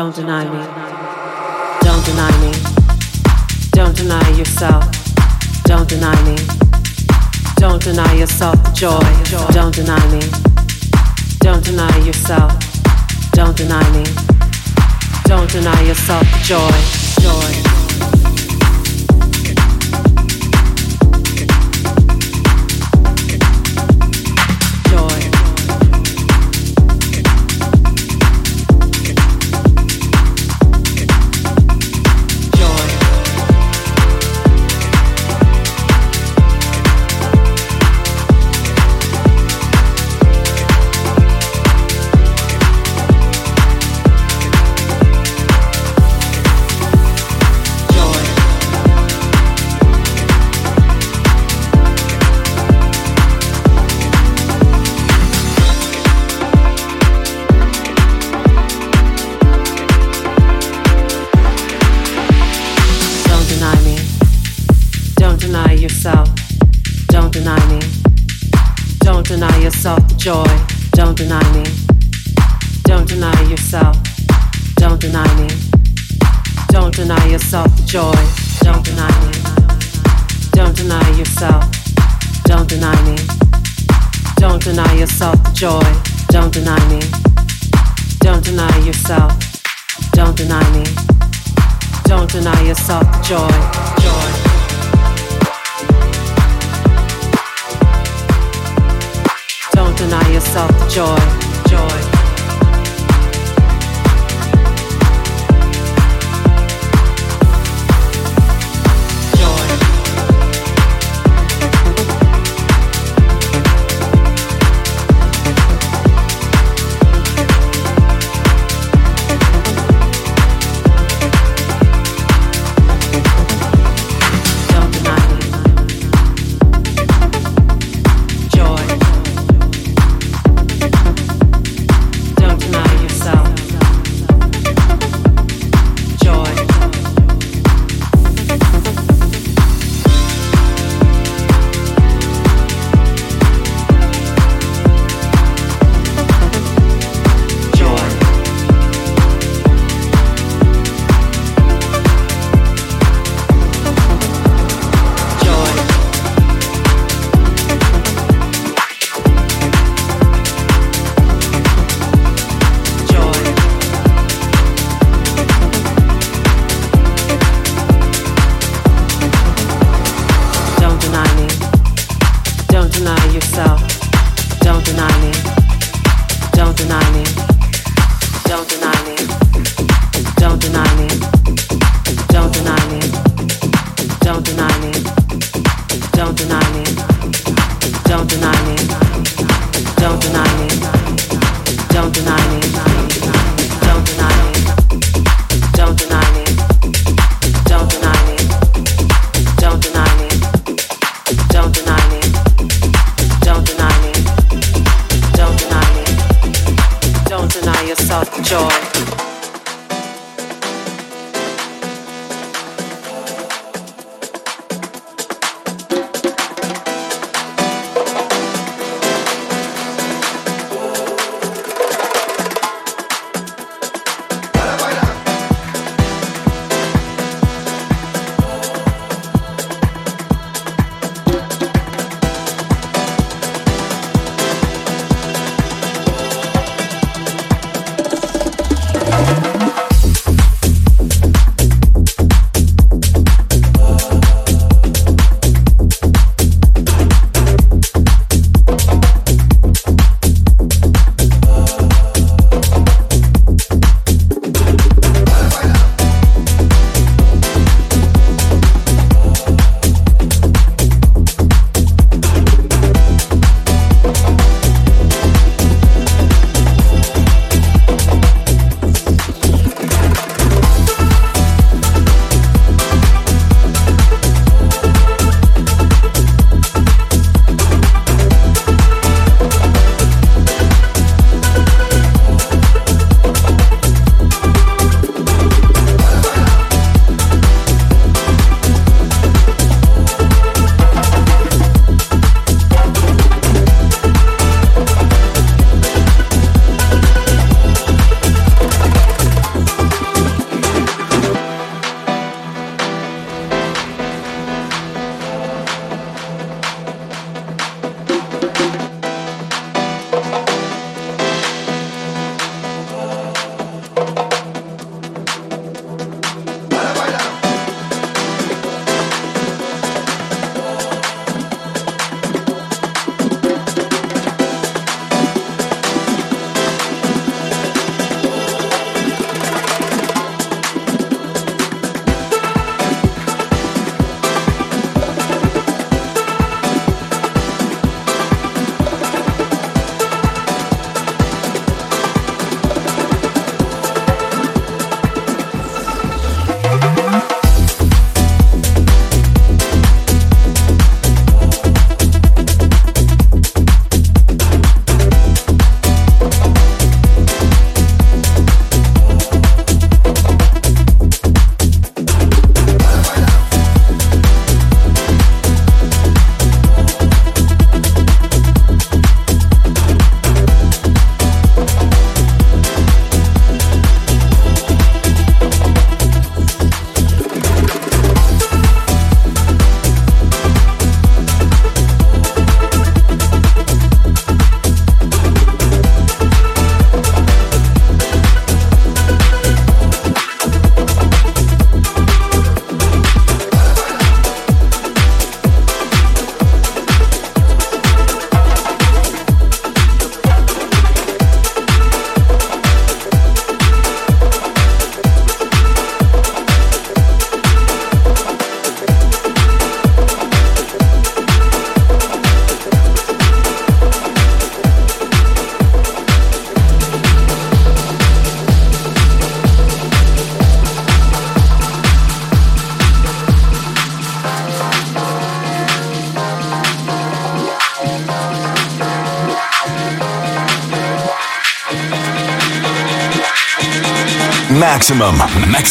Don't deny me. Don't deny me. Don't deny yourself. Don't deny me. Don't deny yourself the joy. Don't deny me. Don't deny yourself. Don't deny me. Don't deny yourself the joy. Joy. Joy.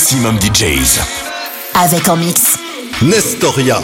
Maximum DJs. Avec en mix. Nestoria.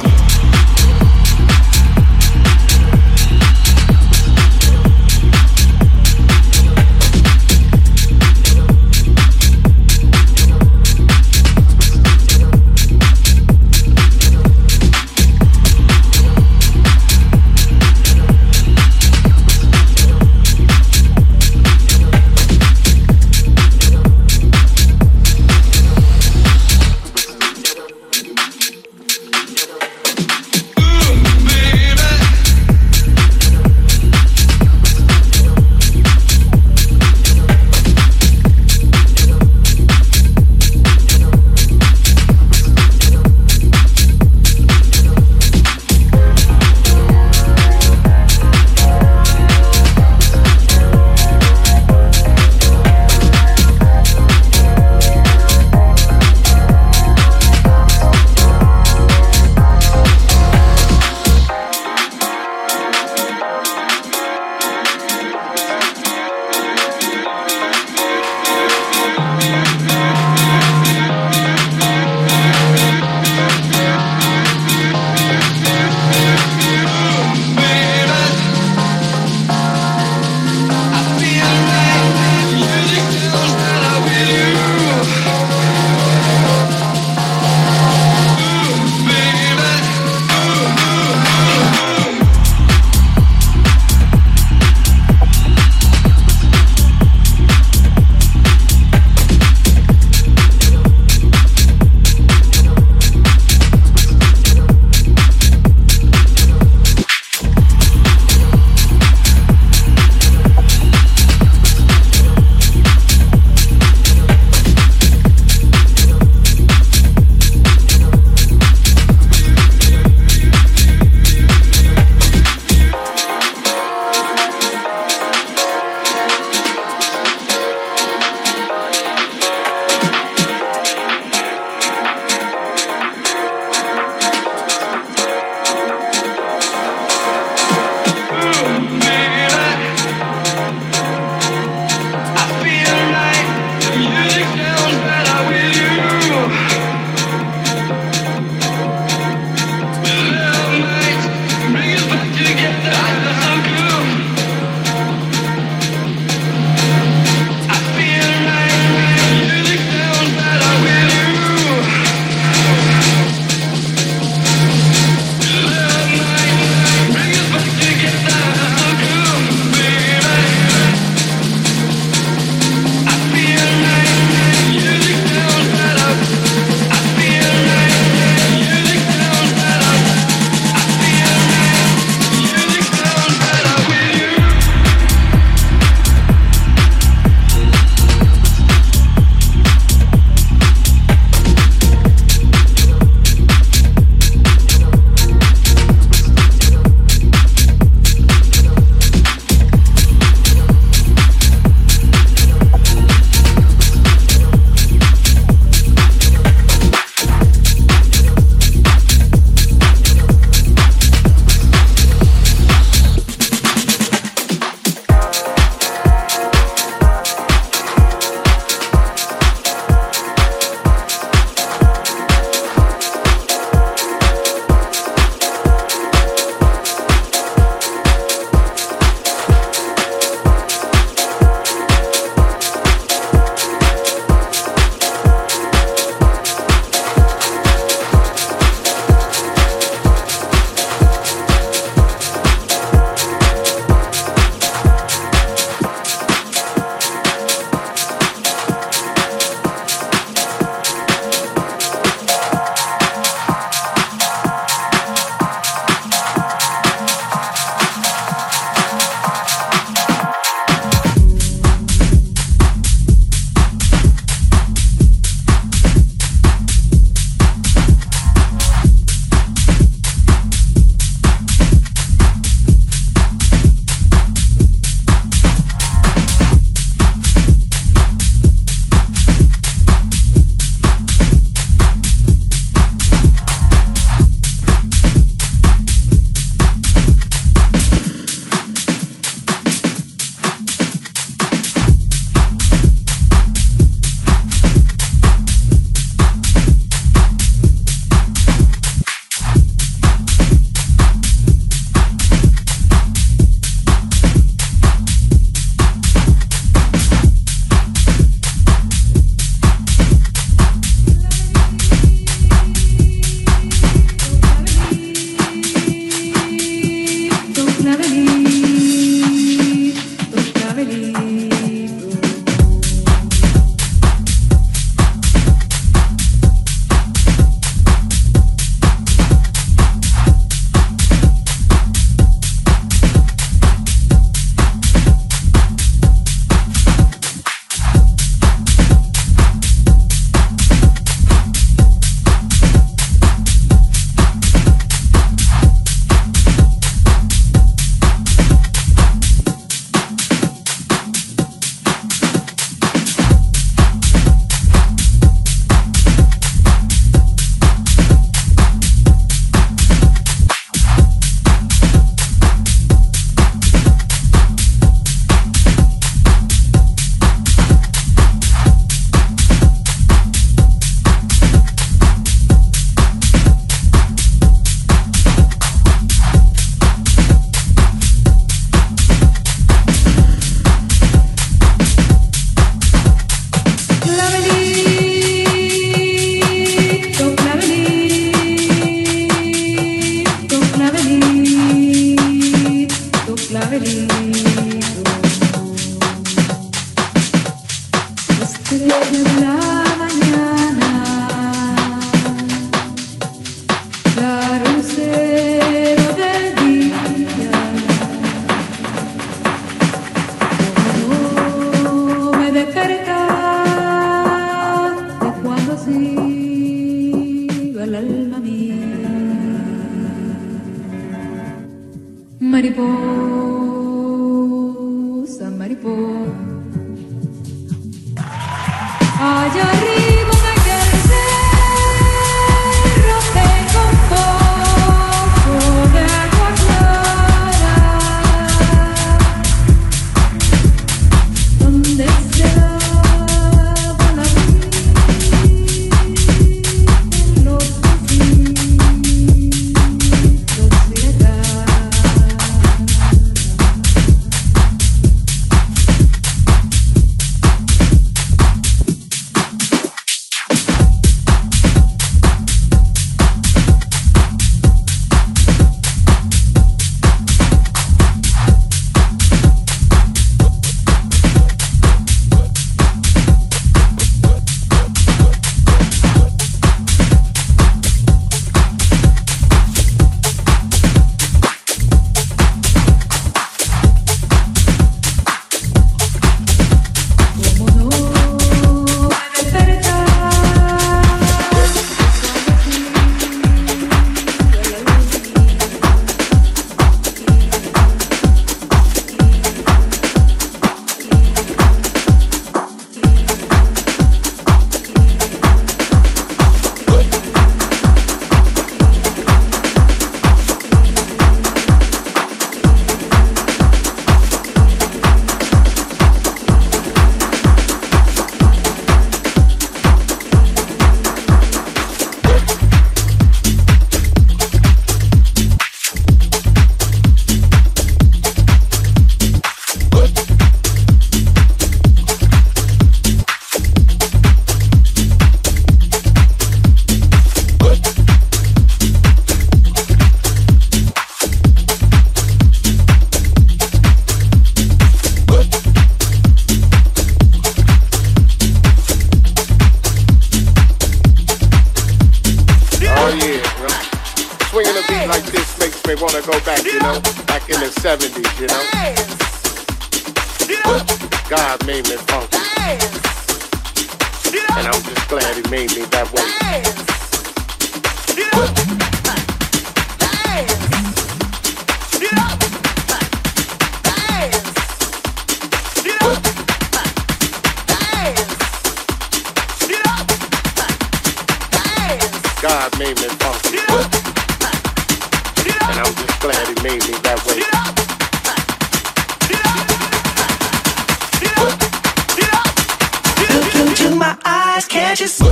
just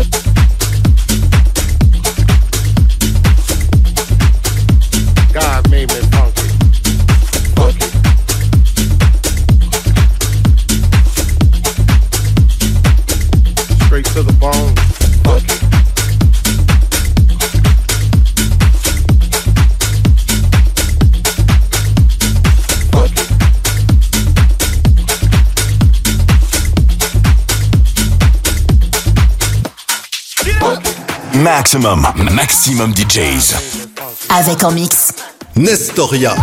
Maximum, Maximum DJs. Avec en mix. Nestoria.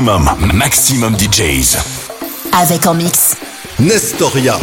Maximum, maximum DJs. Avec en mix. Nestoria.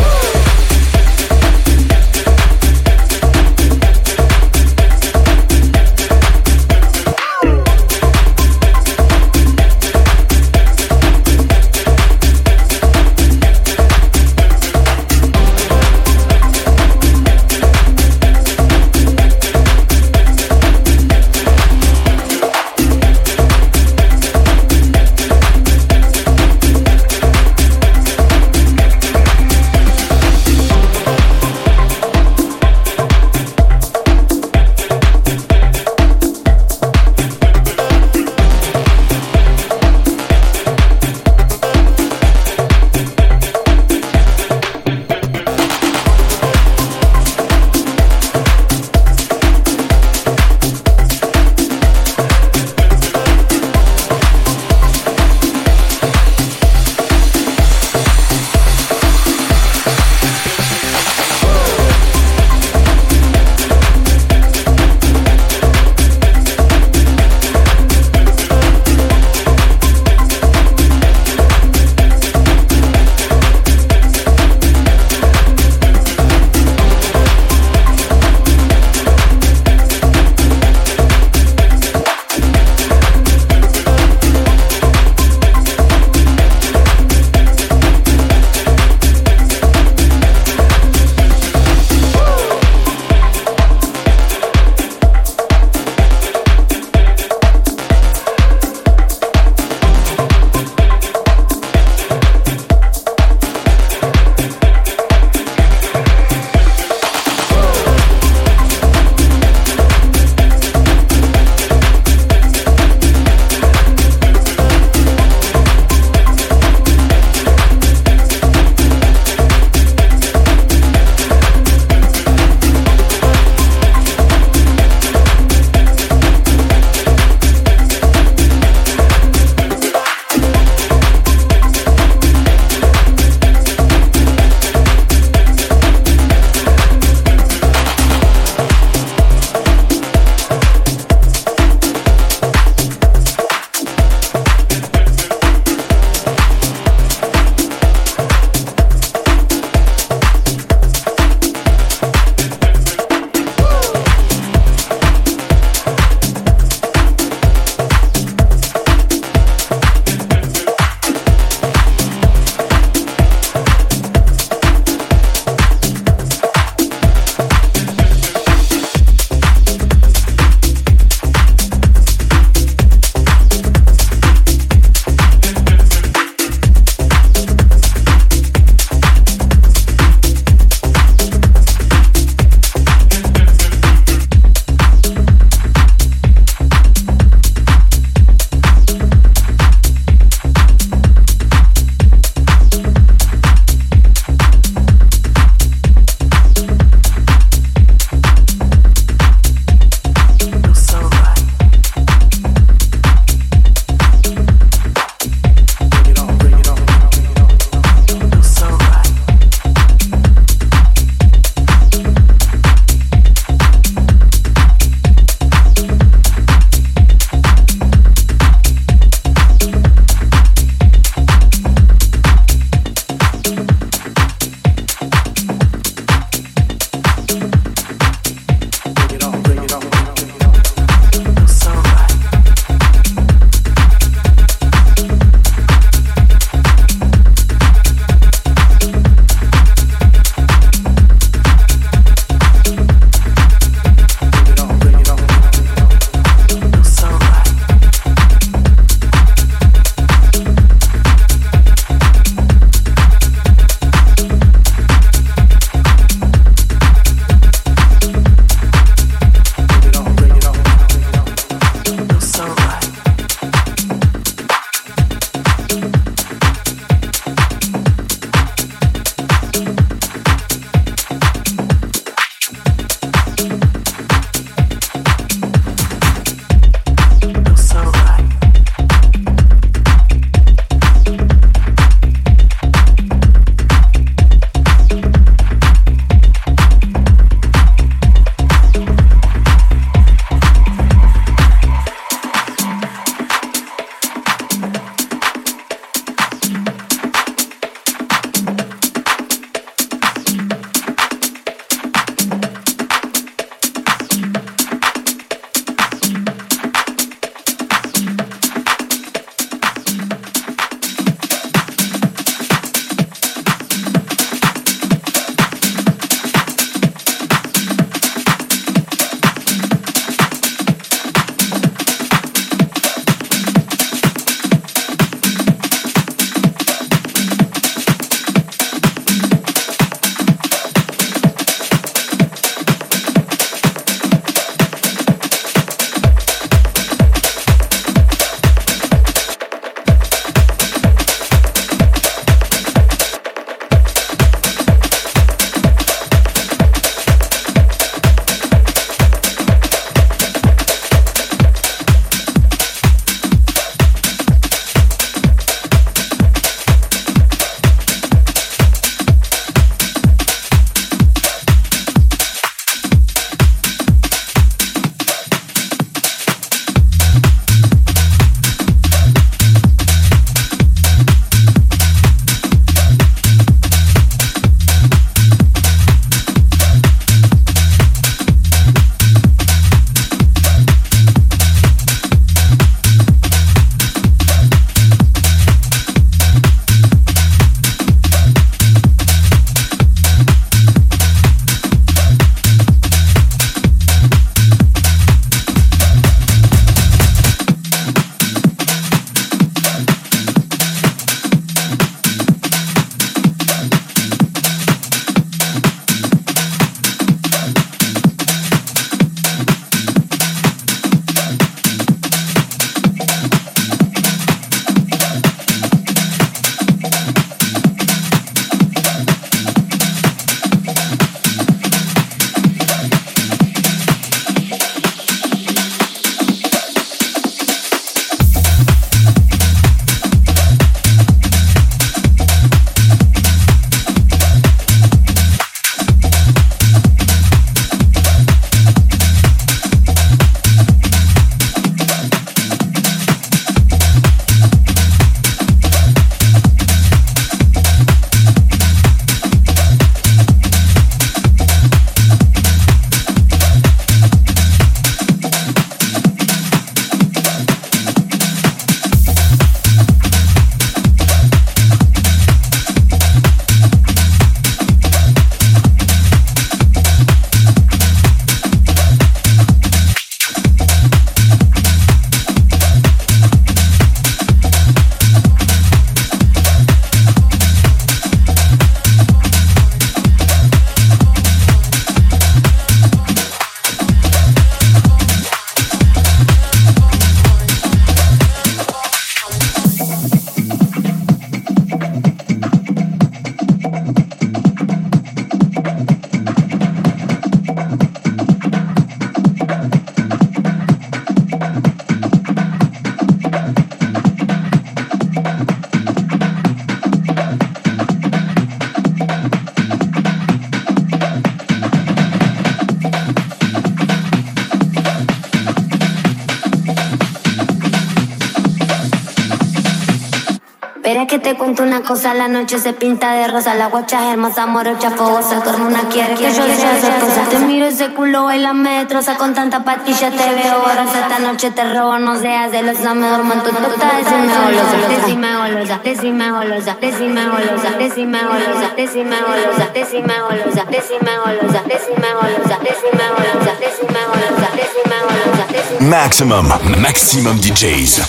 Que te cuento una cosa, la noche se pinta de rosa, la guacha es hermosa, morocha, fogosa, tu hermana quiere que yo sea. Te miro ese culo, baila me destroza, con tanta patilla te veo borrosa, esta noche te robo, no seas de los me duermo en tu tota, decime golosa, decime golosa, decime golosa, decime golosa, decime golosa, decime golosa, decime golosa, decime golosa, decime golosa, decime golosa, decime golosa, decime golosa, decime Maximum, maximum DJs.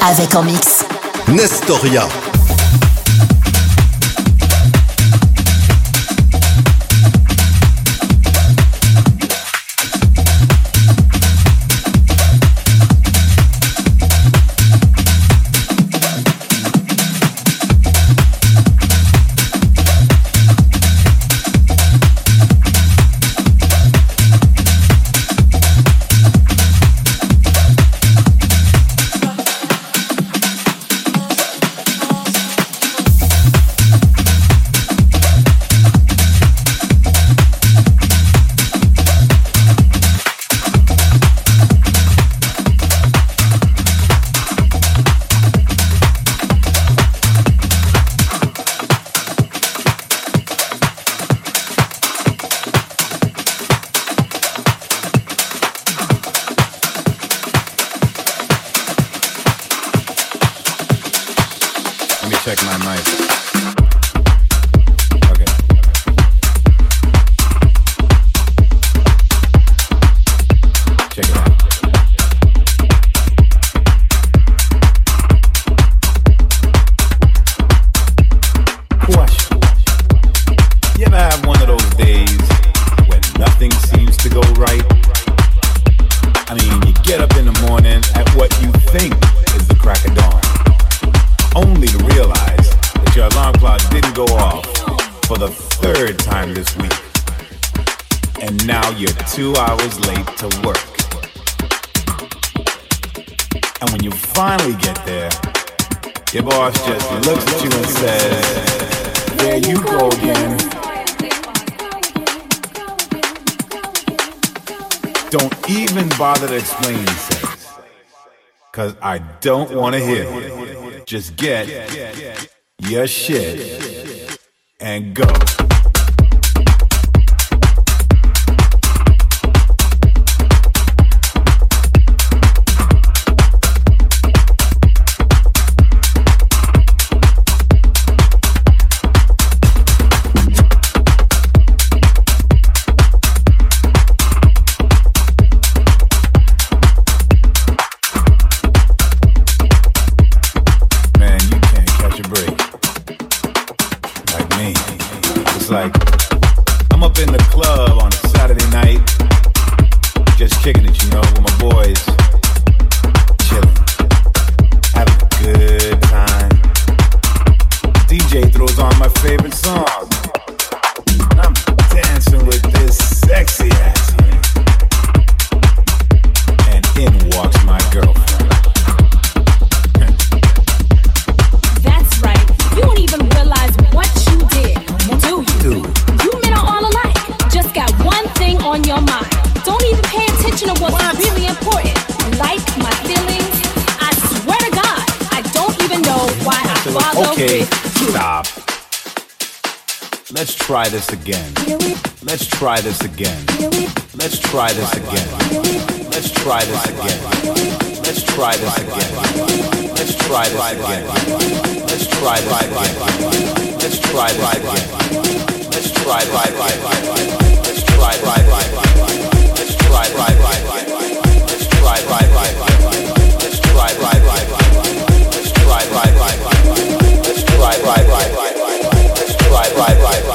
Avec en mix Nestoria. Two hours late to work. And when you finally get there, your boss just looks at you and says, There you go again. Don't even bother to explain, says. Cause I don't wanna hear it. Just get your shit and go. Like try this again. Let's try this again. Let's try this again. Let's try this again. Let's try this again. Let's try this again. Let's try this again. Let's try this again. Let's try this again. Let's try this again. Let's try this again. Let's try this again. Let's try this again. Let's try this again. Let's try this again. Let's try this again.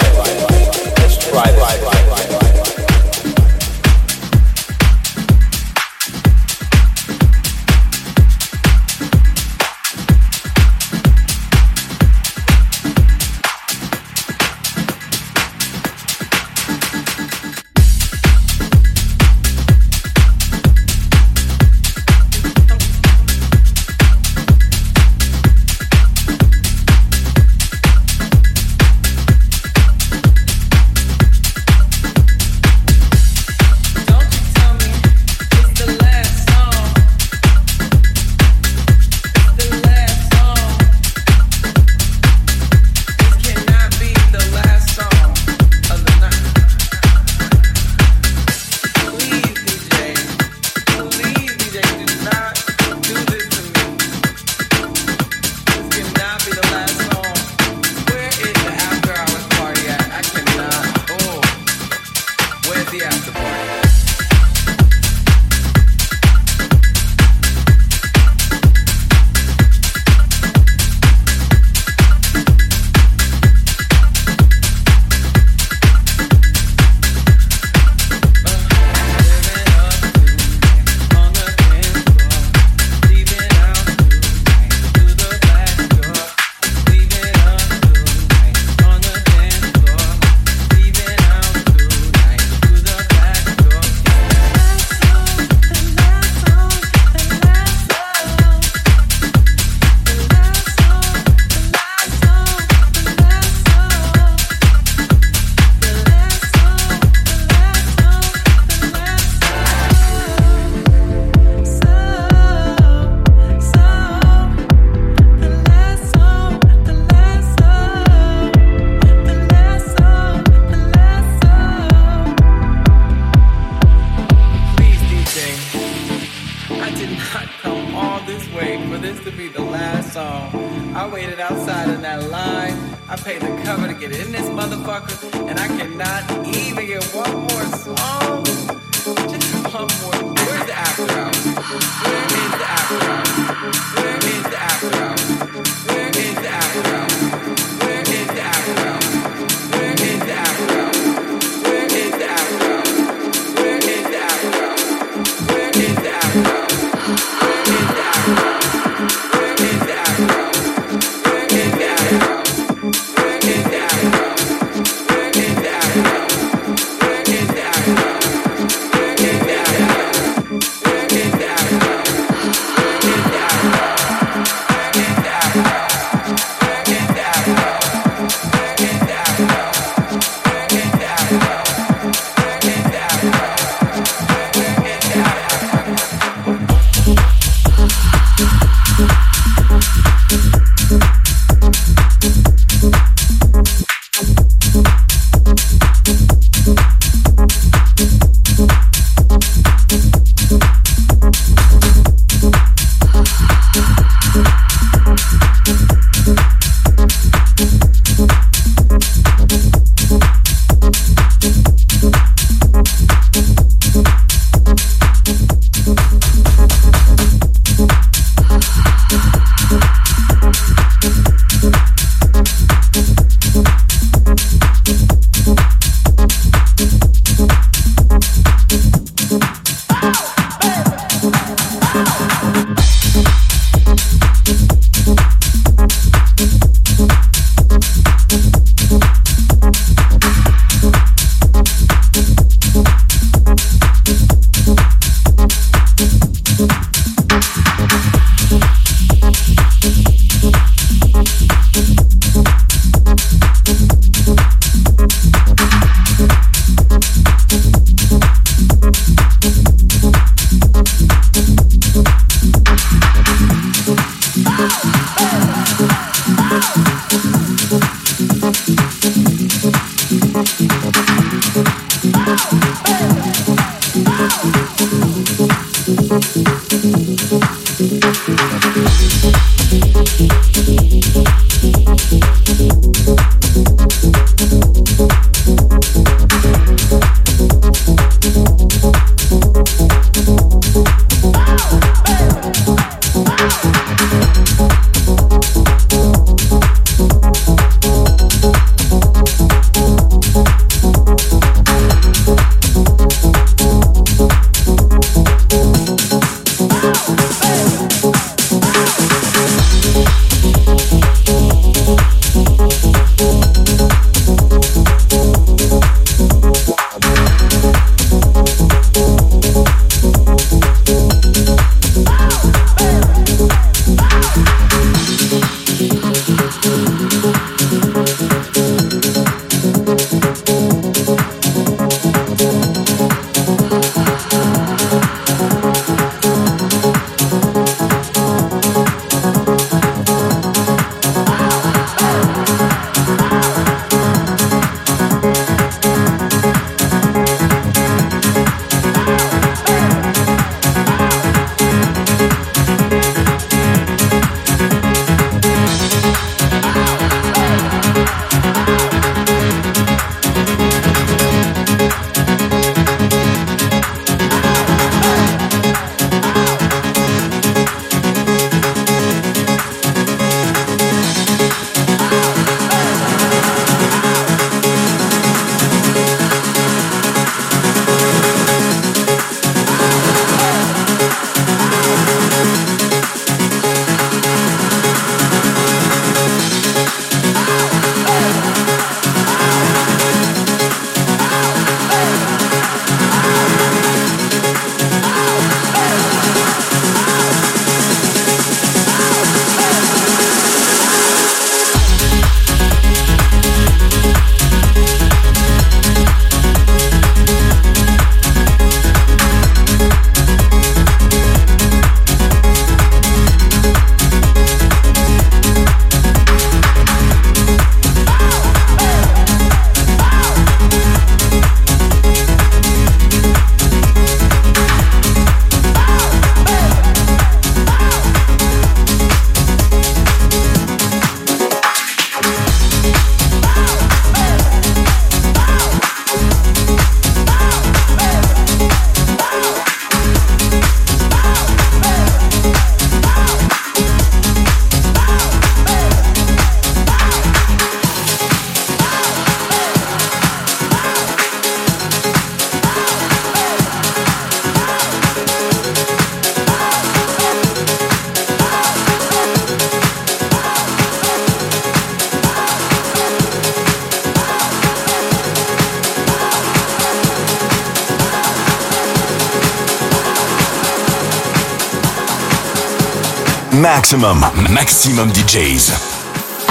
Maximum, maximum DJs.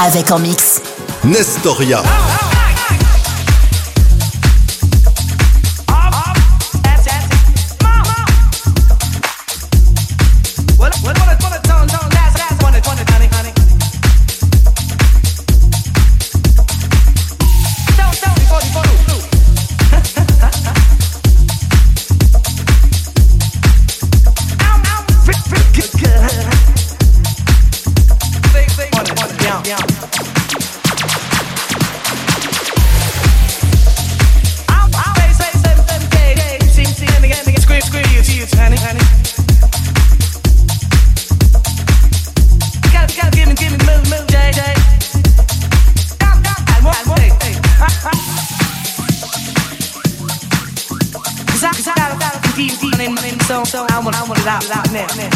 Avec en mix Nestoria. net.